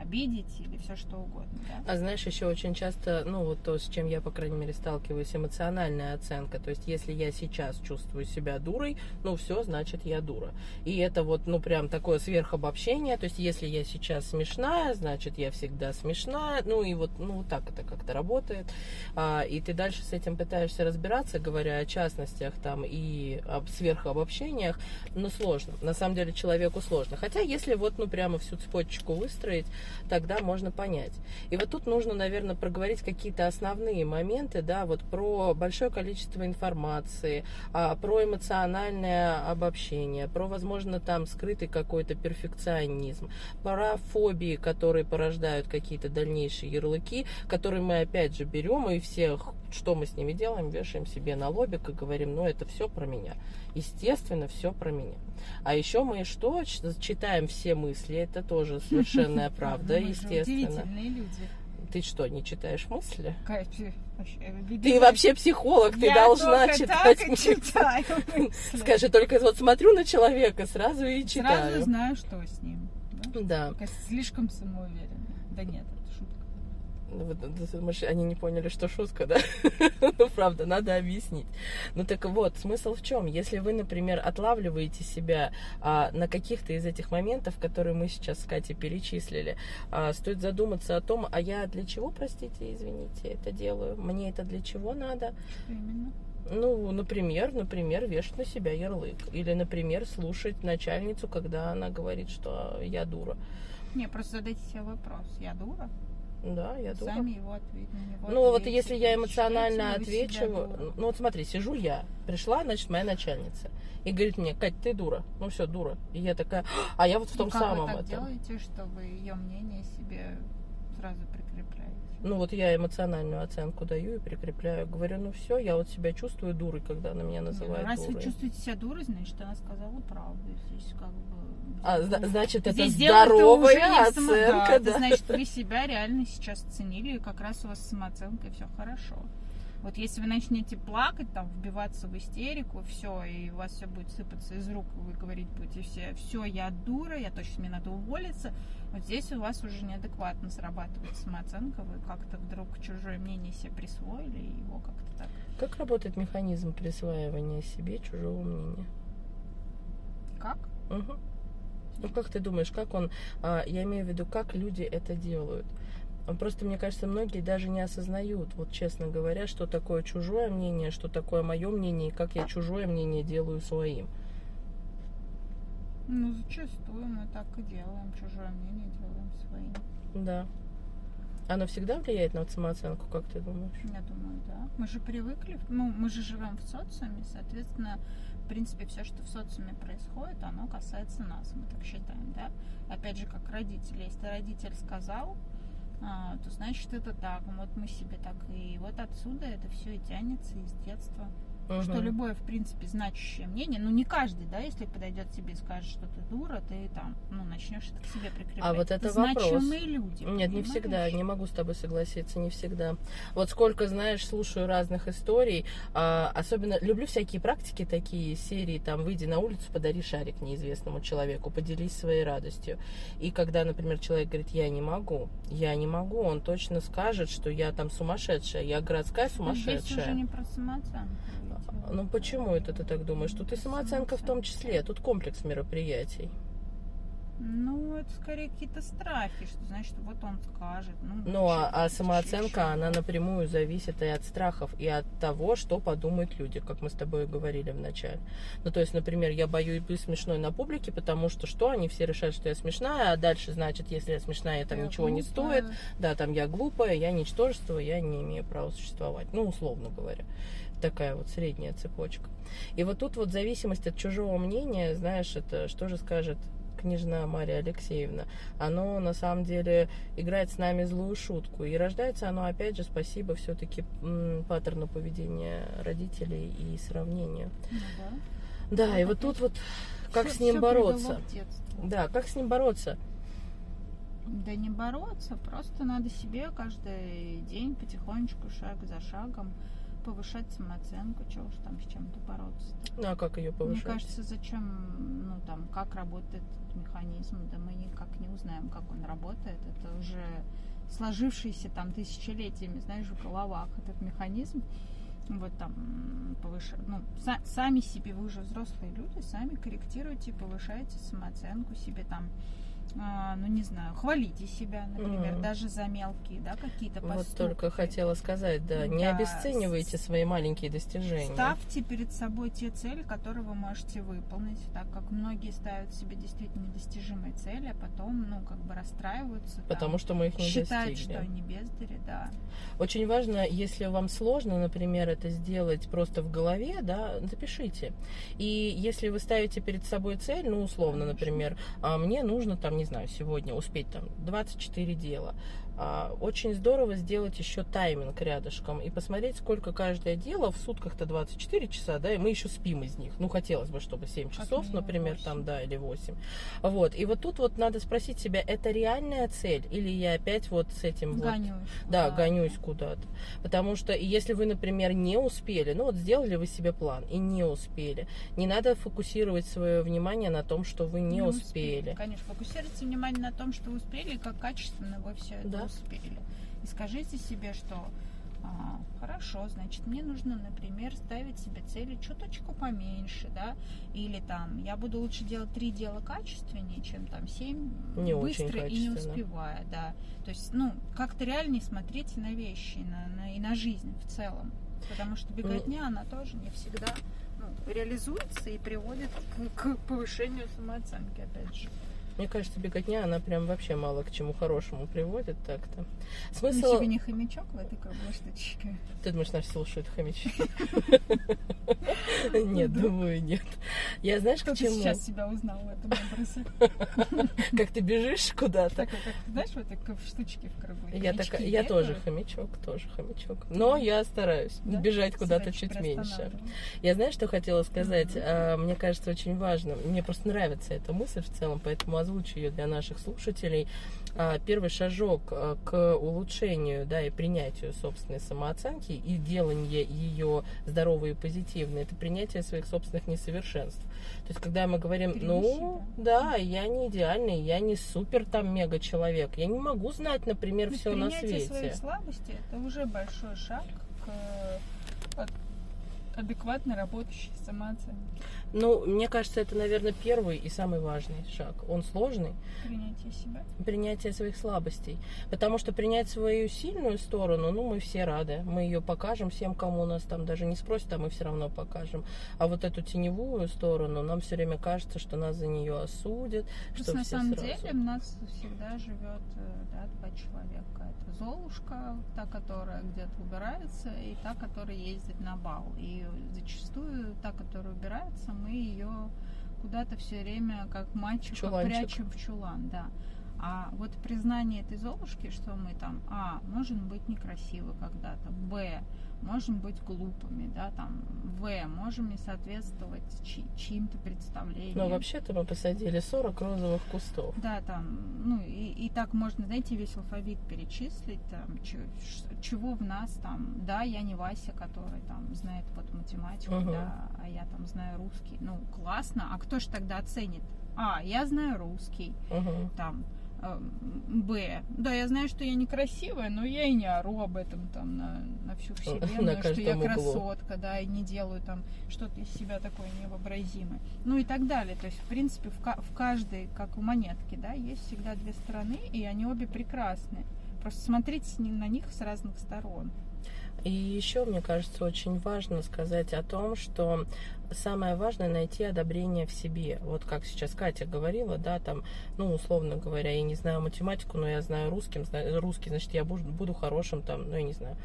обидеть, или все что угодно, да. А знаешь, еще очень часто, ну вот то, с чем я, по крайней мере, сталкиваюсь, эмоциональная оценка. То есть, если я сейчас чувствую себя дурой, ну все, значит, я дура. И это вот, ну прям такое сверхобобщение. То есть, если я сейчас смешная, значит, я всегда смешная. Ну и вот, ну так это как-то работает. А, и ты дальше с этим пытаешься разбираться, говоря о частностях там и об сверхобобщениях, но сложно. На самом деле человеку сложно. Хотя, если вот, ну прямо всю цепочку выстроить, тогда можно понять. И вот тут нужно, наверное, проговорить какие-то основные моменты, да, вот про большое количество информации, а, про эмоциональное обобщение, про, возможно, там скрытый какой-то перфекционизм, про фобии, которые порождают какие-то дальнейшие ярлыки, которые мы опять же берем и всех, что мы с ними делаем, вешаем себе на лобик и говорим, ну это все про меня. Естественно, все про меня. А еще мы что? Читаем все мысли, это тоже совершенная <laughs> правда, естественно. люди. Ты что, не читаешь мысли? Ты вообще психолог, ты должна читать. <laughs> Скажи, только вот смотрю на человека, сразу и Сразу читаю. знаю, что с ним. да? Слишком самоуверенная. Да нет, это шутка. Ну, вот, ты думаешь, они не поняли, что шутка, да? <laughs> ну, правда, надо объяснить. Ну, так вот, смысл в чем? Если вы, например, отлавливаете себя а, на каких-то из этих моментов, которые мы сейчас с Катей перечислили, а, стоит задуматься о том, а я для чего, простите, извините, это делаю? Мне это для чего надо? Что именно? Ну, например, например, вешать на себя ярлык. Или, например, слушать начальницу, когда она говорит, что я дура. Не, просто задайте себе вопрос. Я дура? Да, я дура. Сами его на него. Ну, вот если я эмоционально отвечу, дурой? ну вот смотри, сижу я, пришла, значит, моя начальница, и говорит мне, Кать, ты дура, ну все, дура. И я такая, а я вот в Ну, том как самом вы так этом. делаете, что вы ее мнение себе сразу прикрепляете? Ну вот я эмоциональную оценку даю и прикрепляю. Говорю, ну все, я вот себя чувствую дурой, когда она меня называет Ну, Раз дурой. вы чувствуете себя дурой, значит, она сказала правду. Здесь как бы... А, зна- значит, это здоровая оценка, да, да. это значит, вы себя реально сейчас ценили, и как раз у вас с самооценкой все хорошо. Вот если вы начнете плакать, там, вбиваться в истерику, все, и у вас все будет сыпаться из рук, вы говорить будете все, все, я дура, я точно мне надо уволиться, вот здесь у вас уже неадекватно срабатывает самооценка, вы как-то вдруг чужое мнение себе присвоили, и его как-то так. Как работает механизм присваивания себе чужого мнения? Как? Мгм. Ну, как ты думаешь, как он, а, я имею в виду, как люди это делают? Просто, мне кажется, многие даже не осознают, вот честно говоря, что такое чужое мнение, что такое мое мнение, и как я чужое мнение делаю своим. Ну, зачастую мы так и делаем, чужое мнение делаем своим. Да. Оно всегда влияет на самооценку, как ты думаешь? Я думаю, да. Мы же привыкли, ну, мы же живем в социуме, соответственно, в принципе, все, что в социуме происходит, оно касается нас, мы так считаем, да. Опять же, как родители, если родитель сказал, а, то значит это так, вот мы себе так, и вот отсюда это все и тянется из детства. Что Мгм. любое, в принципе, значащее мнение, ну не каждый, да, если подойдет тебе и скажет, что ты дура, ты там, ну, начнешь это к себе прикреплять. А вот это вопрос. значимые люди. Нет, не понимаешь? всегда, не могу с тобой согласиться, не всегда. Вот сколько, знаешь, слушаю разных историй, а, особенно люблю всякие практики такие, серии, там, выйди на улицу, подари шарик неизвестному человеку, поделись своей радостью. И когда, например, человек говорит, я не могу, я не могу, он точно скажет, что я там сумасшедшая, я городская Ну, Здесь уже сумасшедшая. не про самооценку. Ну почему это ты так думаешь? Тут и самооценка в том числе, тут комплекс мероприятий. Ну, это скорее какие-то страхи, что значит, вот он скажет. Ну, Ну, а, а самооценка, чё- она напрямую зависит и от страхов, и от того, что подумают люди, как мы с тобой говорили в начале. Ну, то есть, например, я боюсь быть смешной на публике, потому что что? Они все решают, что я смешная, а дальше, значит, если я смешная, там Я ничего не глупая. стоит. Да, там я глупая, я ничтожество, я не имею права существовать. Ну, условно говоря. Такая вот средняя цепочка. И вот тут вот зависимость от чужого мнения, знаешь, это что же скажет княжна Мария Алексеевна, оно на самом деле играет с нами злую шутку. И рождается оно, опять же, спасибо все-таки паттерну поведения родителей и сравнению. Ну, да. Да, и Ну, вот тут вот как Всё- с ним бороться? Да, как с ним бороться? Да не бороться, просто надо себе каждый день потихонечку, шаг за шагом повышать самооценку, чего уж там с чем-то бороться. Ну, а как ее Мне повышать? кажется, зачем, ну там, как работает этот механизм, да мы никак не узнаем, как он работает. Это уже сложившийся там тысячелетиями, знаешь, в головах этот механизм. Вот там повышать, ну, са- сами себе, вы уже взрослые люди, сами корректируете, повышаете самооценку себе там, а, ну не знаю, хвалите себя, например, Мгм. даже за мелкие, да, какие-то Вот поступки. только хотела сказать, да, не Да, обесценивайте свои маленькие достижения. Ставьте перед собой те цели, которые вы можете выполнить, так как многие ставят себе действительно недостижимые цели, а потом, ну, как бы расстраиваются. там, Потому что мы их не считают, достигли. что они бездари, да. Очень важно, если вам сложно, например, это сделать просто в голове, да, запишите. И если вы ставите перед собой цель, ну, условно, Конечно. например, а, мне нужно там, не знаю, сегодня успеть там 24 дела. А, Очень здорово сделать еще тайминг рядышком и посмотреть, сколько каждое дело в сутках-то 24 часа, да, и мы еще спим из них. Ну, хотелось бы, чтобы 7 Как часов, например, 8. там, да, или 8. Вот. И вот тут вот надо спросить себя, это реальная цель или я опять вот с этим вот Гонюсь. да, куда-то. гонюсь куда-то. Потому что если вы, например, не успели, ну вот сделали вы себе план и не успели, не надо фокусировать свое внимание на том, что вы не, успели. Конечно, фокусируйте внимание на том, что вы успели, и как качественно вы все это Да. Успели. И скажите себе, что а, хорошо, значит, мне нужно, например, ставить себе цели чуточку поменьше, да, или там, я буду лучше делать три дела качественнее, чем там семь Не быстро и не успевая, да. То есть, ну, как-то реальнее смотрите на вещи, на, на- и на жизнь в целом. Потому что беготня, она тоже не всегда ну, реализуется и приводит к, к повышению самооценки, опять же. Мне кажется, беготня, она прям вообще мало к чему хорошему приводит так-то. Ну, Смысл... тебе не хомячок в этой круглой штучке? Ты думаешь, нас слушают хомячки? <laughs> Нет, думаю, нет. Я знаешь, к чему? сейчас себя узнал в этом образе? <laughs> Как ты бежишь куда-то. Знаешь, вот такой в штучке в круглой. Я, тоже хомячок, тоже хомячок. Но я стараюсь бежать куда-то чуть меньше. Я знаю, что хотела сказать. А, Мне кажется, очень важно. Мне просто нравится эта мысль в целом, поэтому озвучу ее для наших слушателей. А, Первый шажок а, к улучшению да, и принятию собственной самооценки и делание ее здоровой и позитивной, это принятие своих собственных несовершенств. То есть, когда мы говорим, ну, да, я не идеальный, я не супер там мега человек, я не могу знать, например, все на принятие свете. своих слабостей это уже большой шаг к э, адекватно работающей самооценке. Ну, мне кажется, это, наверное, первый и самый важный шаг. Он сложный, Принятие себя. принятие своих слабостей. Потому что принять свою сильную сторону, ну, мы все рады. Мы ее покажем всем, кому нас там даже не спросят, а мы все равно покажем. А вот эту теневую сторону, нам все время кажется, что нас за нее осудят, Просто что на самом сразу. деле у нас всегда живет э, да, два человека. Это Золушка, та, которая где-то убирается, и та, которая ездит на бал. И зачастую та, которая убирается, мы ее куда-то все время как мальчика Чуланчик. прячем в чулан, да. А вот признание этой Золушки, что мы там, а, можем быть некрасивы когда-то, б, можем быть глупыми, да, там, в, можем не соответствовать чи- чьим-то представлениям. Но вообще-то мы посадили 40 розовых кустов. Да, там, ну и, и так можно, знаете, весь алфавит перечислить, там, ш- чего в нас там, да, я не Вася, который там знает вот математику, Мгм. да, а я там знаю русский. Ну, классно, а кто ж тогда оценит? А, я знаю русский, Мгм. там, Б. Да, я знаю, что я некрасивая, но я и не ору об этом там на, на всю <laughs> вселенную, что я углу. красотка, да, и не делаю там что-то из себя такое невообразимое. Ну и так далее. То есть, в принципе, в, в каждой, как у монетки, да, есть всегда две стороны, и они обе прекрасны. Просто смотрите на них с разных сторон. И еще, мне кажется, очень важно сказать о том, что самое важное найти одобрение в себе. Вот как сейчас Катя говорила, да, там, ну, условно говоря, я не знаю математику, но я знаю русским, русский, значит, я буду хорошим, там, ну, я не знаю,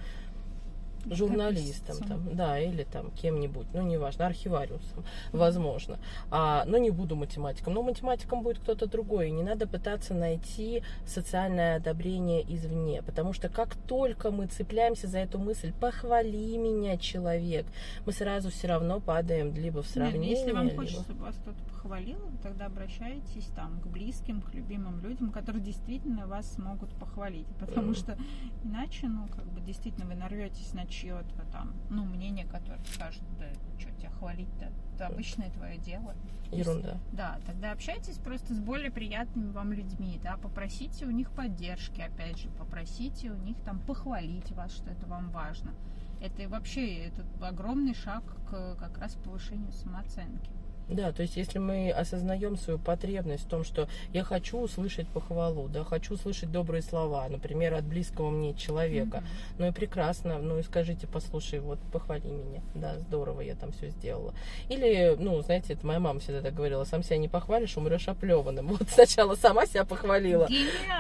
журналистом, Журналистом. там, да, или там кем-нибудь, ну, неважно, архивариусом, возможно. А, но не буду математиком. Но математиком будет кто-то другой. И не надо пытаться найти социальное одобрение извне. Потому что как только мы цепляемся за эту мысль, похвали меня, человек, мы сразу все равно падаем либо в Нет, сравнение. если вам либо- хочется, чтобы вас кто-то похвалил, тогда обращайтесь там к близким, к любимым людям, которые действительно вас смогут похвалить. Потому Мгм. что иначе, ну, как бы действительно вы нарветесь на чье-то там, ну, мнение, которое скажет, да, что тебя хвалить-то, это обычное твое дело. Ерунда. Да, тогда общайтесь просто с более приятными вам людьми, да, попросите у них поддержки, опять же, попросите у них там похвалить вас, что это вам важно. Это вообще это огромный шаг к как раз повышению самооценки. Да, то есть если мы осознаем свою потребность в том, что я хочу услышать похвалу, да, хочу услышать добрые слова, например, от близкого мне человека, Мгм. ну и прекрасно, ну и скажите, послушай, вот похвали меня, да, здорово, я там все сделала. Или, ну, знаете, это моя мама всегда так говорила, сам себя не похвалишь, умрешь оплеванным. <laughs> Вот сначала сама себя похвалила,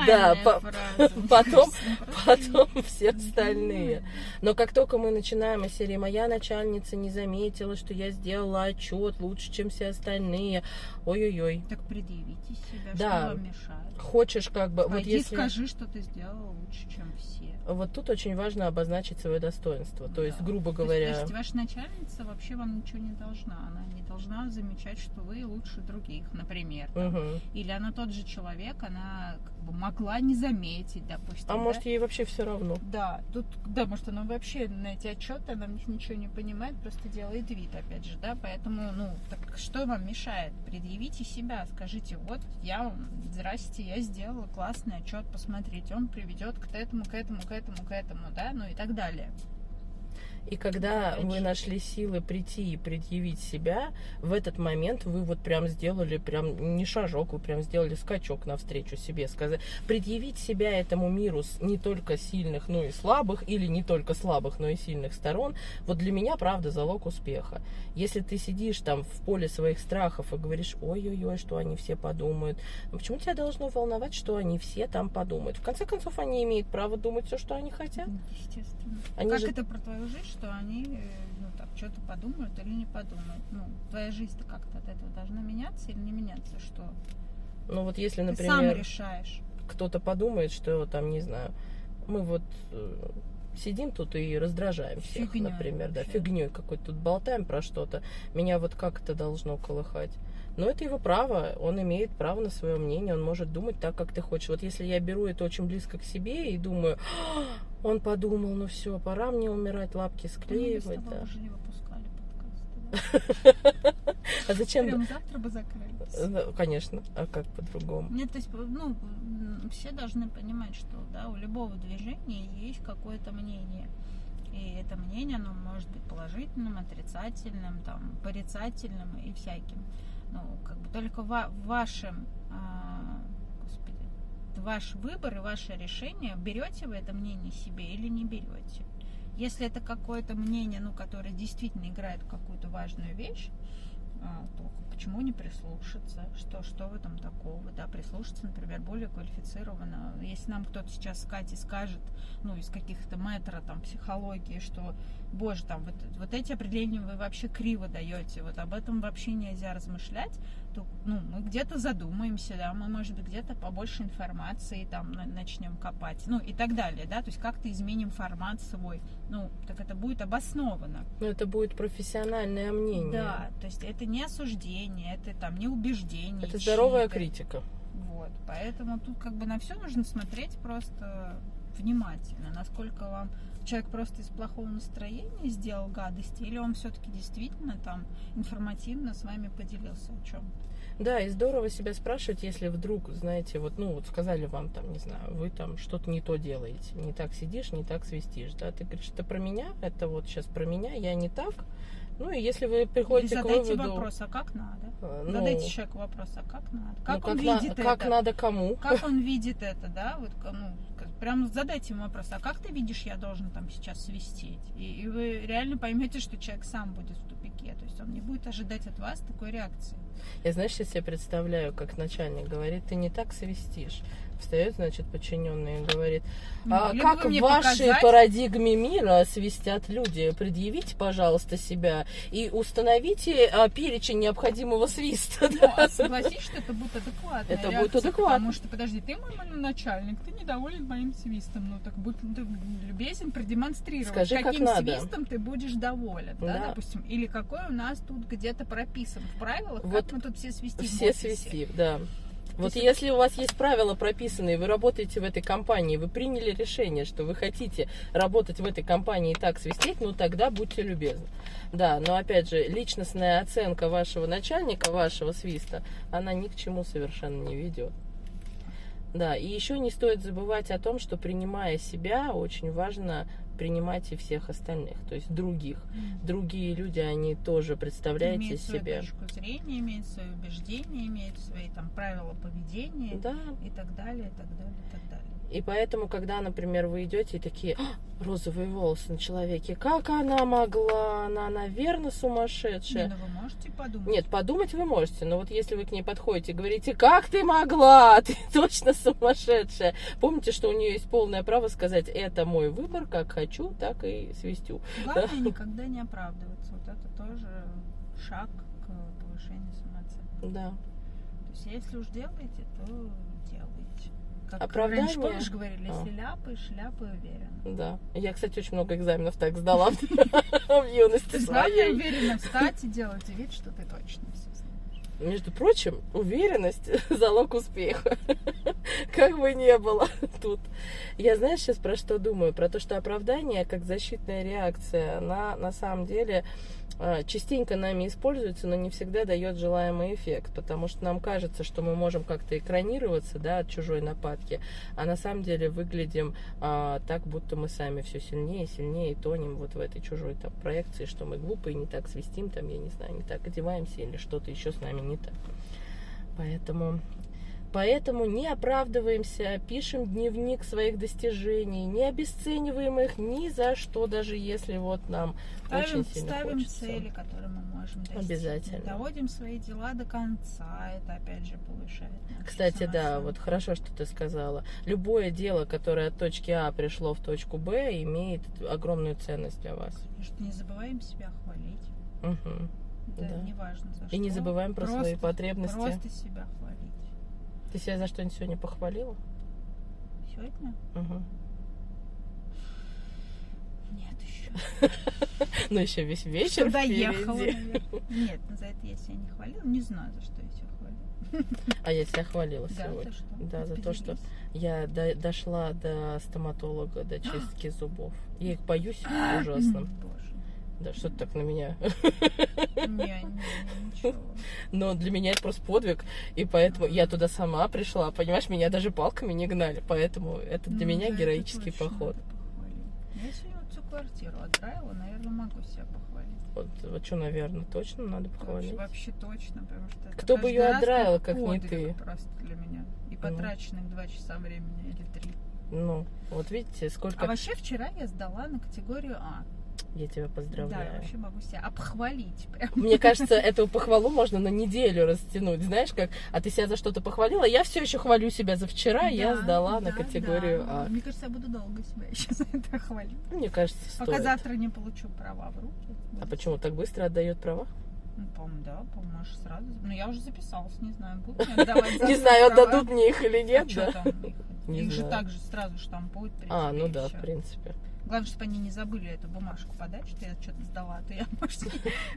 Да, Гениальная по- фраза. <laughs> потом- <laughs> потом все остальные. Но как только мы начинаем из серии «Моя начальница не заметила, что я сделала отчет лучше, чем все остальные», ой-ой-ой. Так предъявите себя, Да. что вам мешает. Хочешь как бы... Вот Пойди если... скажи, что ты сделала лучше, чем все. Вот тут очень важно обозначить свое достоинство. То есть, Да. грубо То есть, говоря... то есть ваша начальница вообще вам ничего не должна. Она не должна замечать, что вы лучше других, например. там. Мгм. Или она тот же человек, она как бы могла не заметить, допустим. А да? может, ей вообще все равно. Да, тут, да, может, она вообще на эти отчеты, она в них ничего не понимает, просто делает вид, опять же, да, поэтому, ну, так что вам мешает? Предъявите себя, скажите, вот я, здрасте, я сделала классный отчет, посмотрите, он приведет к этому, к этому, к этому, к этому, да, ну и так далее. И когда Опять вы нашли силы прийти и предъявить себя, в этот момент вы вот прям сделали прям не шажок, вы прям сделали скачок навстречу себе. Сказать, предъявить себя этому миру не только сильных, но и слабых, или не только слабых, но и сильных сторон, вот для меня, правда, залог успеха. Если ты сидишь там в поле своих страхов и говоришь, ой-ой-ой, что они все подумают, ну почему тебя должно волновать, что они все там подумают? В конце концов, они имеют право думать все, что они хотят. Естественно. Они как же- это про твою жизнь, что они, э, ну, так, что-то подумают или не подумают? Ну, твоя жизнь-то как-то от этого должна меняться или не меняться, что? Ну вот если, Ты сам например... решаешь. кто-то подумает, что там, не знаю, мы вот э, сидим тут и раздражаем всех, Фигнёй например, да, вообще. фигней какой-то тут болтаем про что-то. Меня вот как это должно колыхать? Но это его право, он имеет право на свое мнение, он может думать так, как ты хочешь. Вот если я беру это очень близко к себе и думаю, «А, он подумал, ну все, пора мне умирать, лапки с склеивать, да. уже не выпускали? <laughs> А зачем? Прям завтра бы закрылись. Э, Конечно, а как по-другому? Нет, то есть, ну, все должны понимать, что да, у любого движения есть какое-то мнение. И это мнение, оно может быть положительным, отрицательным, там, порицательным и всяким. Ну, как бы только ва- в вашем, а, господи, ваш выбор и ваше решение, берете вы это мнение себе или не берете. Если это какое-то мнение, ну, которое действительно играет какую-то важную вещь, а, то почему не прислушаться? Что, что в этом такого? Да, прислушаться, например, более квалифицированно. Если нам кто-то сейчас с скажет, ну, из каких-то метра там психологии, что, боже, там, вот, вот эти определения вы вообще криво даете, вот об этом вообще нельзя размышлять, то, ну, мы где-то задумаемся, да, мы, может быть, где-то побольше информации там на- начнем копать, ну, и так далее, да, то есть как-то изменим формат свой, ну, так это будет обосновано. Ну, это будет профессиональное мнение. Да, то есть это не осуждение, это там не убеждение. Это здоровая критика. Вот, поэтому тут как бы на все нужно смотреть просто внимательно, насколько вам человек просто из плохого настроения сделал гадости, или он все-таки действительно там информативно с вами поделился о чем. Да, и здорово себя спрашивать, если вдруг, знаете, вот, ну, вот сказали вам там, не знаю, вы там что-то не то делаете, не так сидишь, не так свистишь, да, ты говоришь, это про меня, это вот сейчас про меня, я не так, ну, и если вы Или приходите к задайте выводу... вопрос, а как надо? э, ну, Задайте человеку вопрос, а как надо? ну, Как он на- видит как это? надо кому? Как он видит это, да? Вот, ну, как- прям задайте ему вопрос, а как ты видишь, я должен там сейчас свистеть? И, и вы реально поймете, что человек сам будет в тупике. То есть он не будет ожидать от вас такой реакции. Я, знаешь, сейчас себе представляю, как начальник говорит, ты не так свистишь. Встает, значит, подчиненный и говорит, Ну, а либо как в вашей показать- парадигме мира свистят люди? Предъявите, пожалуйста, себя и установите а, перечень необходимого свиста. Ну, <laughs> да. а согласись, что это будет адекватно. Это будет адекватно. Потому что, подожди, ты мой начальник, ты недоволен моим свистом. Ну, так будь ты любезен продемонстрировать, Скажи, как каким надо. свистом ты будешь доволен, да. Да. допустим. Или какой у нас тут где-то прописан в правилах, Вот как мы тут все свистим Все свистим, да. Вот есть если у вас есть правила прописанные, вы работаете в этой компании, вы приняли решение, что вы хотите работать в этой компании и так свистеть, ну тогда будьте любезны. Да, но опять же, личностная оценка вашего начальника, вашего свиста, она ни к чему совершенно не ведет. Да, и еще не стоит забывать о том, что принимая себя, очень важно принимать и всех остальных, то есть других. Другие люди, они тоже, представляете имеют свою себе. точку зрения, имеют свои убеждения, имеют свои там правила поведения Да, и так далее, и так далее, и так далее. И поэтому, когда, например, вы идете и такие «А, розовые волосы на человеке, как она могла? Она, наверное, сумасшедшая. Не, ну вы можете подумать. Нет, подумать вы можете, но вот если вы к ней подходите и говорите, как ты могла, ты <laughs> точно сумасшедшая. Помните, что у нее есть полное право сказать, это мой выбор, как хочу, так и свистю. Главное никогда не оправдываться. Вот это тоже шаг к повышению самооценки. Да. То есть если уж делаете, то делайте. Как Оправдание? раньше, помнишь, говорили, А. если ляпаешь, ляпай уверенно. Да. Я, кстати, очень много экзаменов так сдала <laughs> в юности своей. уверенно встать и делать вид, что ты точно все знаешь. Между прочим, уверенность – <laughs> залог успеха. <laughs> Как бы не было тут. Я, знаешь, сейчас про что думаю? Про то, что оправдание, как защитная реакция, она на самом деле частенько нами используется, но не всегда дает желаемый эффект, потому что нам кажется, что мы можем как-то экранироваться да, от чужой нападки, а на самом деле выглядим а, так, будто мы сами все сильнее и сильнее тонем вот в этой чужой там, проекции, что мы глупые, не так свистим, там, я не знаю, не так одеваемся или что-то еще с нами не так. Поэтому Поэтому не оправдываемся, пишем дневник своих достижений, не обесцениваем их ни за что, даже если вот нам Ставим, очень сильно ставим хочется. цели, которые мы можем достичь. Обязательно. Доводим свои дела до конца. Это опять же повышает. Кстати, да, вот хорошо, что ты сказала. Любое дело, которое от точки А пришло в точку Б, имеет огромную ценность для вас. Конечно, не забываем себя хвалить. Это Да. не важно за И не что. забываем про свои Просто- потребности. Просто себя хвалить. Ты себя за что-нибудь сегодня похвалила? Сегодня? Мгм. Нет, еще. <laughs> Ну, еще весь вечер Доехала, впереди. наверное. Нет, ну, за это я себя не хвалила. Не знаю, за что я себя хвалила. А я себя хвалила Да, сегодня. что? Да, за то, что я до- дошла до стоматолога, до чистки <gasps> зубов. Я их боюсь <gasps> ужасно. Боже. Да, что ты так на меня? Не, не. Но для меня это просто подвиг, и поэтому я туда сама пришла, понимаешь, меня даже палками не гнали, поэтому это для Ну, меня героический поход. Я сегодня вот всю квартиру отдраила, наверное, могу себя похвалить. Вот, вот что, наверное, точно надо похвалить. Вообще, вообще точно, потому что Кто бы каждый её раз отдраил, как не ты? Просто для меня. И потраченных два часа времени или три. Ну, вот видите, сколько А вообще вчера я сдала на категорию А. я тебя Да, я поздравляю. вообще могу себя обхвалить. Прям. Мне <laughs> кажется, эту похвалу можно на неделю растянуть. Знаешь, как, а ты себя за что-то похвалила, я все еще хвалю себя за вчера, я Да, сдала на да, категорию да. А. Мне кажется, я буду долго себя еще за это хвалить. Мне кажется, Пока стоит. завтра не получу права в руки. А почему так быстро отдает права? Ну, по-моему, да, по-моему, аж сразу. Ну, я уже записалась, не знаю, будут мне отдавать <laughs> Не знаю, отдадут мне их или А нет, да? их? Же так же сразу штампуют А, ну да, в принципе. Главное, чтобы они не забыли эту бумажку подать, что я что-то сдала, а то я, <laughs> может,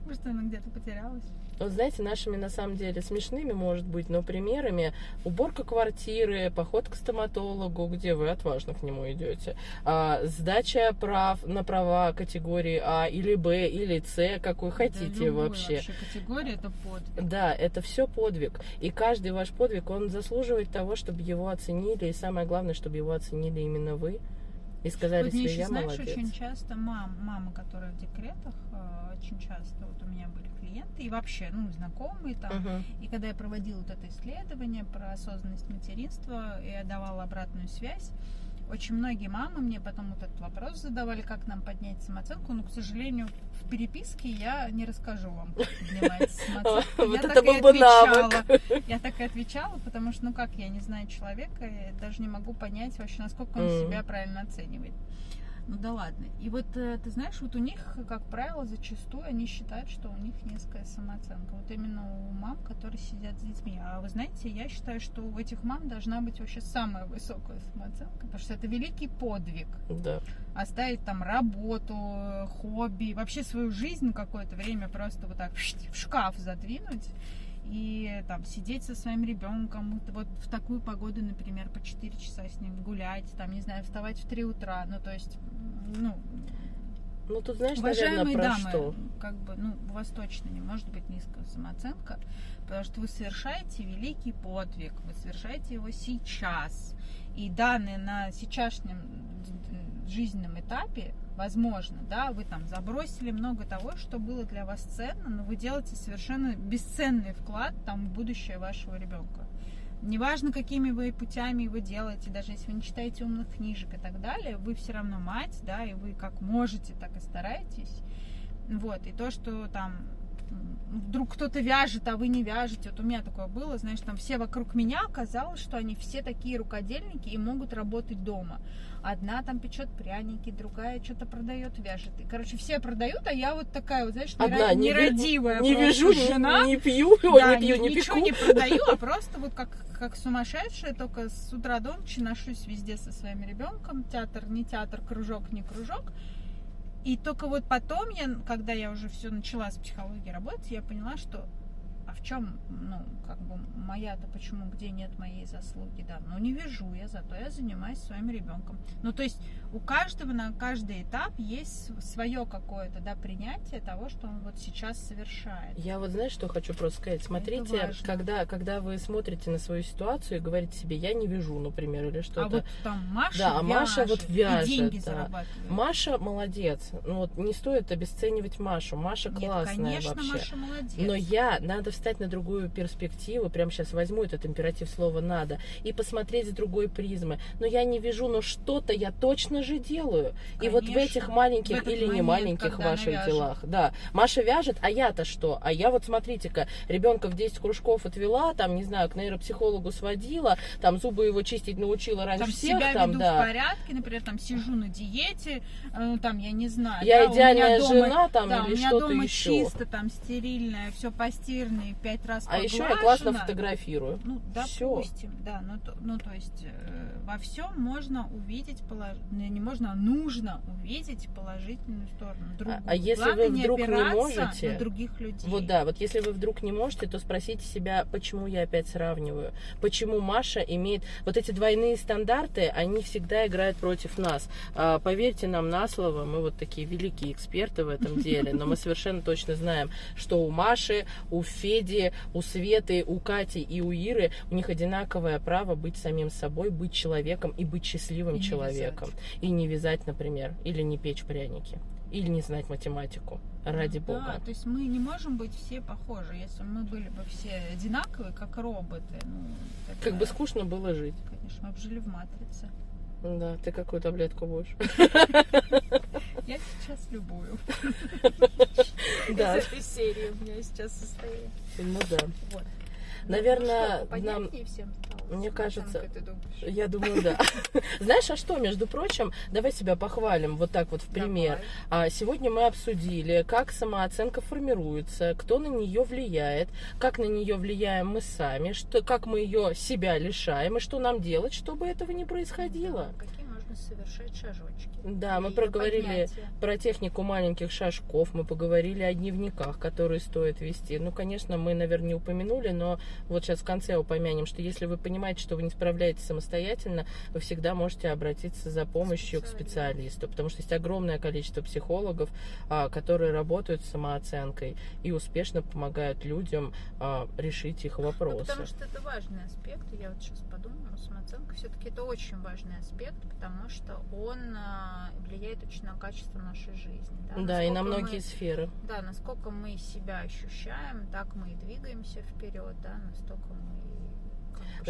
может, она где-то потерялась. Вот знаете, нашими на самом деле смешными, может быть, но примерами уборка квартиры, поход к стоматологу, где вы отважно к нему идете, а, сдача прав на права категории А или Б или С, какой хотите Да, любой вообще. категория это подвиг. Да, это все подвиг. И каждый ваш подвиг, он заслуживает того, чтобы его оценили. И самое главное, чтобы его оценили именно вы. И сказали Вот себе, еще, я знаешь, молодец. очень часто мам, мамы, которые в декретах, э, очень часто вот у меня были клиенты и вообще, ну, знакомые там. Мгм. И когда я проводила вот это исследование про осознанность материнства, я давала обратную связь, очень многие мамы мне потом вот этот вопрос задавали, как нам поднять самооценку, но, к сожалению, в переписке я не расскажу вам, как поднимать <laughs> самооценку. Вот Я это так и был бы навык. отвечала. Я так и отвечала, потому что, ну как, я не знаю человека, я даже не могу понять вообще, насколько он себя правильно оценивает. Ну да ладно. И вот э, ты знаешь, вот у них, как правило, зачастую они считают, что у них низкая самооценка. Вот именно у мам, которые сидят с детьми. А вы знаете, я считаю, что у этих мам должна быть вообще самая высокая самооценка, потому что это великий подвиг. Да. Оставить там работу, хобби, вообще свою жизнь какое-то время просто вот так в шкаф задвинуть и там сидеть со своим ребенком вот в такую погоду, например, по 4 часа с ним гулять, там, не знаю, вставать в 3 утра, ну, то есть, ну, Ну, тут, знаешь, Уважаемые наверное, про дамы, что? как бы, ну, у вас точно не может быть низкая самооценка, потому что вы совершаете великий подвиг, вы совершаете его сейчас. И данные на сейчасшнем жизненном этапе, возможно, да, вы там забросили много того, что было для вас ценно, но вы делаете совершенно бесценный вклад там в будущее вашего ребенка. Неважно, какими вы путями вы делаете, даже если вы не читаете умных книжек и так далее, вы все равно мать, да, и вы как можете, так и стараетесь. Вот, и то, что там вдруг кто-то вяжет, а вы не вяжете. Вот у меня такое было, знаешь, там все вокруг меня оказалось, что они все такие рукодельники и могут работать дома. Одна там печет пряники, другая что-то продает, вяжет. И, короче, все продают, а я вот такая, вот, знаешь, Одна, не нерадивая Не вижу, жена. не, не пью, <laughs> Да, не пью, не ничего пеку. не продаю, а <laughs> просто вот как, как сумасшедшая, только с утра до ночи ношусь везде со своим ребенком. Театр, не театр, кружок, не кружок. И только вот потом я, когда я уже все начала с психологией работать, я поняла, что в чем, ну, как бы моя-то почему, где нет моей заслуги, да, ну не вижу я, зато я занимаюсь своим ребенком. Ну, то есть у каждого на каждый этап есть свое какое-то, да, принятие того, что он вот сейчас совершает. Я вот знаешь, что хочу просто сказать. Смотрите, когда, когда вы смотрите на свою ситуацию и говорите себе, я не вяжу, например, или А что-то. вот там Маша Да, а Маша вот вяжет, и деньги да. зарабатывает. Маша молодец. Ну вот не стоит обесценивать Машу. Маша Нет, классная конечно, вообще. Маша молодец. Но я, надо встать на другую перспективу, прямо сейчас возьму этот императив слова «надо», и посмотреть с другой призмы. Но я не вижу, но что-то я точно же делаю. И вот в Конечно. этих маленьких В или не маленьких ваших делах. Да, Маша вяжет, а я-то что? А я вот, смотрите-ка, ребенка в 10 кружков отвела, там, не знаю, к нейропсихологу сводила, там зубы его чистить научила раньше там всех, себя там, веду да. в порядке, например, там сижу на диете, э, ну, там, я не знаю. Я да, идеальная дома- жена там да, или у меня что-то дома еще. чисто, там, стерильное, все пять раз А еще я классно фотографирую. Ну, Всё. допустим, да, ну то, ну, то есть э, во всем можно увидеть, полож... не, не можно, а нужно увидеть положительную сторону. Другую. а если Главное вы вдруг не опираться можете, на других людей. Вот да, вот если вы вдруг не можете, то спросите себя, почему я опять сравниваю, почему Маша имеет вот эти двойные стандарты, они всегда играют против нас. А, поверьте нам на слово, мы вот такие великие эксперты в этом деле, но мы <laughs> совершенно точно знаем, что у Маши, у Феди, у Светы, у Кати и у Иры у них одинаковое право быть самим собой, быть человеком и быть счастливым И не человеком. И не вязать, например, или не печь пряники, или не знать математику. Ради Да, бога. то есть мы не можем быть все похожи. Если мы были бы все одинаковые, как роботы, ну, Как тогда, бы скучно было жить. Конечно, мы бы жили в матрице. Да, ты какую таблетку будешь? <laughs> Я сейчас любую. <laughs> Да, Из этой серии у меня сейчас состояние. Ну да. Вот. Наверное, Ну нам- всем мне кажется? Я думаю, да. <laughs> Знаешь, а что, между прочим, давай себя похвалим вот так вот в пример. Давай. А сегодня мы обсудили, как самооценка формируется, кто на нее влияет, как на нее влияем мы сами, что, как мы ее себя лишаем и что нам делать, чтобы этого не происходило. Да, Можно совершать шажочки? Да, мы проговорили поднятия. про технику маленьких шажков, мы поговорили о дневниках, которые стоит вести. Ну, конечно, мы, наверное, не упомянули, но вот сейчас в конце упомянем, что если вы понимаете, что вы не справляетесь самостоятельно, вы всегда можете обратиться за помощью к Специалист. специалисту, потому что есть огромное количество психологов, а, которые работают с самооценкой и успешно помогают людям а, решить их Ну, вопросы. потому что это важный аспект. Я вот сейчас подумала, самооценка все-таки это очень важный аспект, потому что он а, влияет очень на качество нашей жизни. Да, Да, и на многие мы- сферы. Да, насколько мы себя ощущаем, так мы и двигаемся вперед, да, настолько мы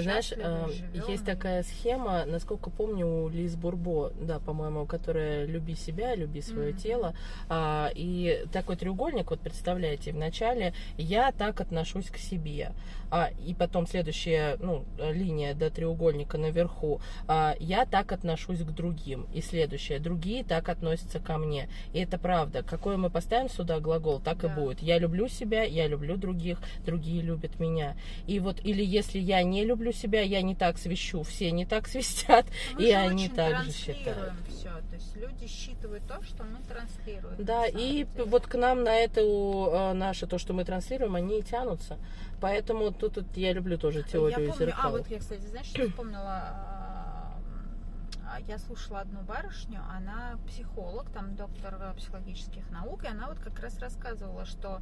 Знаешь, э, есть и- такая схема, насколько помню, у Лиз Бурбо, да, по-моему, которая «Люби себя, люби свое Мгм. тело». А, и такой треугольник, вот представляете, вначале «я так отношусь к себе», а, и потом следующая ну, линия до треугольника наверху а, «я так отношусь к другим», и следующая «другие так относятся ко мне». И это правда. Какой мы поставим сюда глагол, так и Да. будет. Я люблю себя, я люблю других, другие любят меня. И вот, или если я не люблю себя, я не так свищу, все не так <laughs> свистят, Мы и они так же считают. все, то есть люди считывают то, что мы транслируем. Да, и деле. вот к нам на эту э, наше, то, что мы транслируем, они и тянутся. Поэтому тут, тут я люблю тоже теорию я помню, зеркал. а вот я, кстати, знаешь, что вспомнила а, а, я слушала одну барышню, она психолог, там доктор психологических наук, и она вот как раз рассказывала, что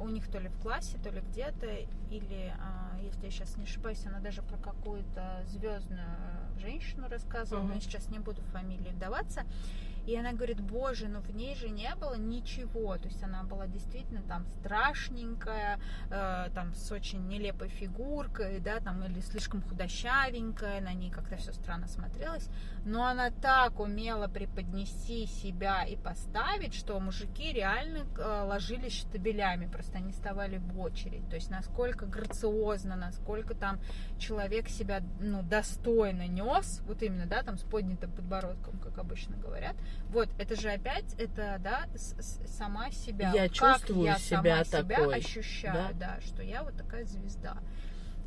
у них то ли в классе, то ли где-то, или, а, если я сейчас не ошибаюсь, она даже про какую-то звездную женщину рассказывала, Мгм. но я сейчас не буду в фамилии вдаваться. И она говорит, боже, ну в ней же не было ничего. То есть она была действительно там страшненькая, э, там с очень нелепой фигуркой, да, там или слишком худощавенькая, на ней как-то все странно смотрелось. Но она так умела преподнести себя и поставить, что мужики реально э, ложились штабелями, просто они вставали в очередь. То есть насколько грациозно, насколько там человек себя ну, достойно нес, вот именно, да, там с поднятым подбородком, как обычно говорят. Вот, это же опять, это, да, с- с- сама себя. Я Как чувствую я себя сама себя такой, ощущаю, да? что я вот такая звезда.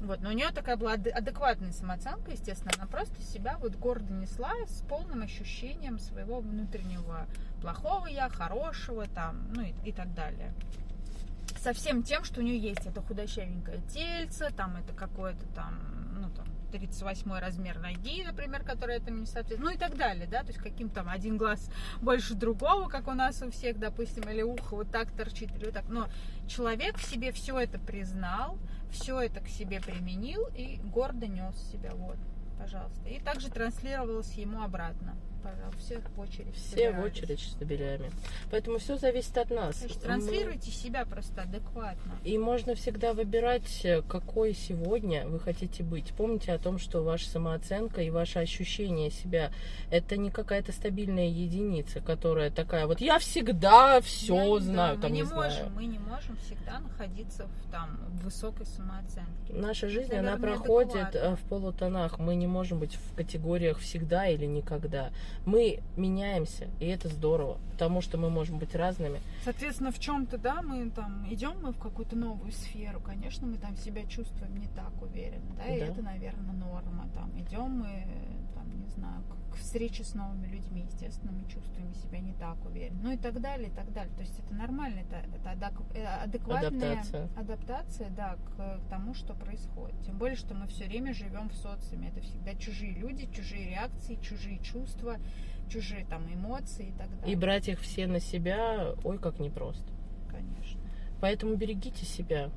Вот, но у нее такая была ад- адекватная самооценка, естественно, она просто себя вот гордо несла с полным ощущением своего внутреннего плохого я, хорошего там, ну и, и так далее. Со всем тем, что у нее есть, это худощавенькое тельце, там это какое-то там, ну там, 38 размер ноги, например, который этому не соответствует, ну и так далее, да, то есть каким там один глаз больше другого, как у нас у всех, допустим, или ухо вот так торчит, или вот так, но человек в себе все это признал, все это к себе применил и гордо нес себя, вот, пожалуйста. И также транслировалось ему обратно. Пожалуйста, все в очередь. Все в очередь с табелями. Поэтому все зависит от нас. Мы- транслируйте себя просто адекватно. И можно всегда выбирать, э, какой сегодня вы хотите быть. Помните о том, что ваша самооценка и ваше ощущение себя это не какая-то стабильная единица, которая такая вот я всегда все Я знаю, да, там мы не не можем, знаю. мы не можем всегда находиться в там в высокой самооценке. Наша жизнь, Наверное, она проходит адекватно. э, в полутонах. Мы не можем быть в категориях всегда или никогда. Мы меняемся, и это здорово, потому что мы можем быть разными. Соответственно, в чем-то, да, мы там идем мы в какую-то новую сферу, конечно, мы там себя чувствуем не так уверенно, да, и Да. это, наверное, норма. Там идем мы, там, не знаю, к- к встрече с новыми людьми, естественно, мы чувствуем себя не так уверенно. Ну и так далее, и так далее. То есть это нормально, это, это э, адекватная Адаптация. адаптация, да, к, к тому, что происходит. Тем более, что мы все время живем в социуме. Это всегда чужие люди, чужие реакции, чужие чувства, чужие там эмоции и так далее. И брать их все на себя, ой, как непросто. Конечно. Поэтому берегите себя.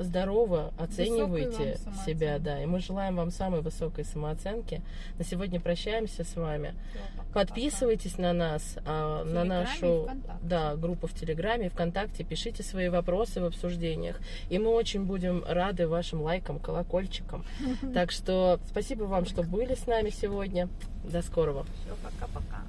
Здорово, оценивайте самооценки. себя, да. И мы желаем вам самой высокой самооценки. На сегодня прощаемся с вами. Пока-пока. Подписывайтесь на нас, а, на нашу да, группу в Телеграме, ВКонтакте. Пишите свои вопросы в обсуждениях. И мы очень будем рады вашим лайкам, колокольчикам. <laughs> Так что спасибо вам, что были с нами сегодня. До скорого. Все, пока-пока.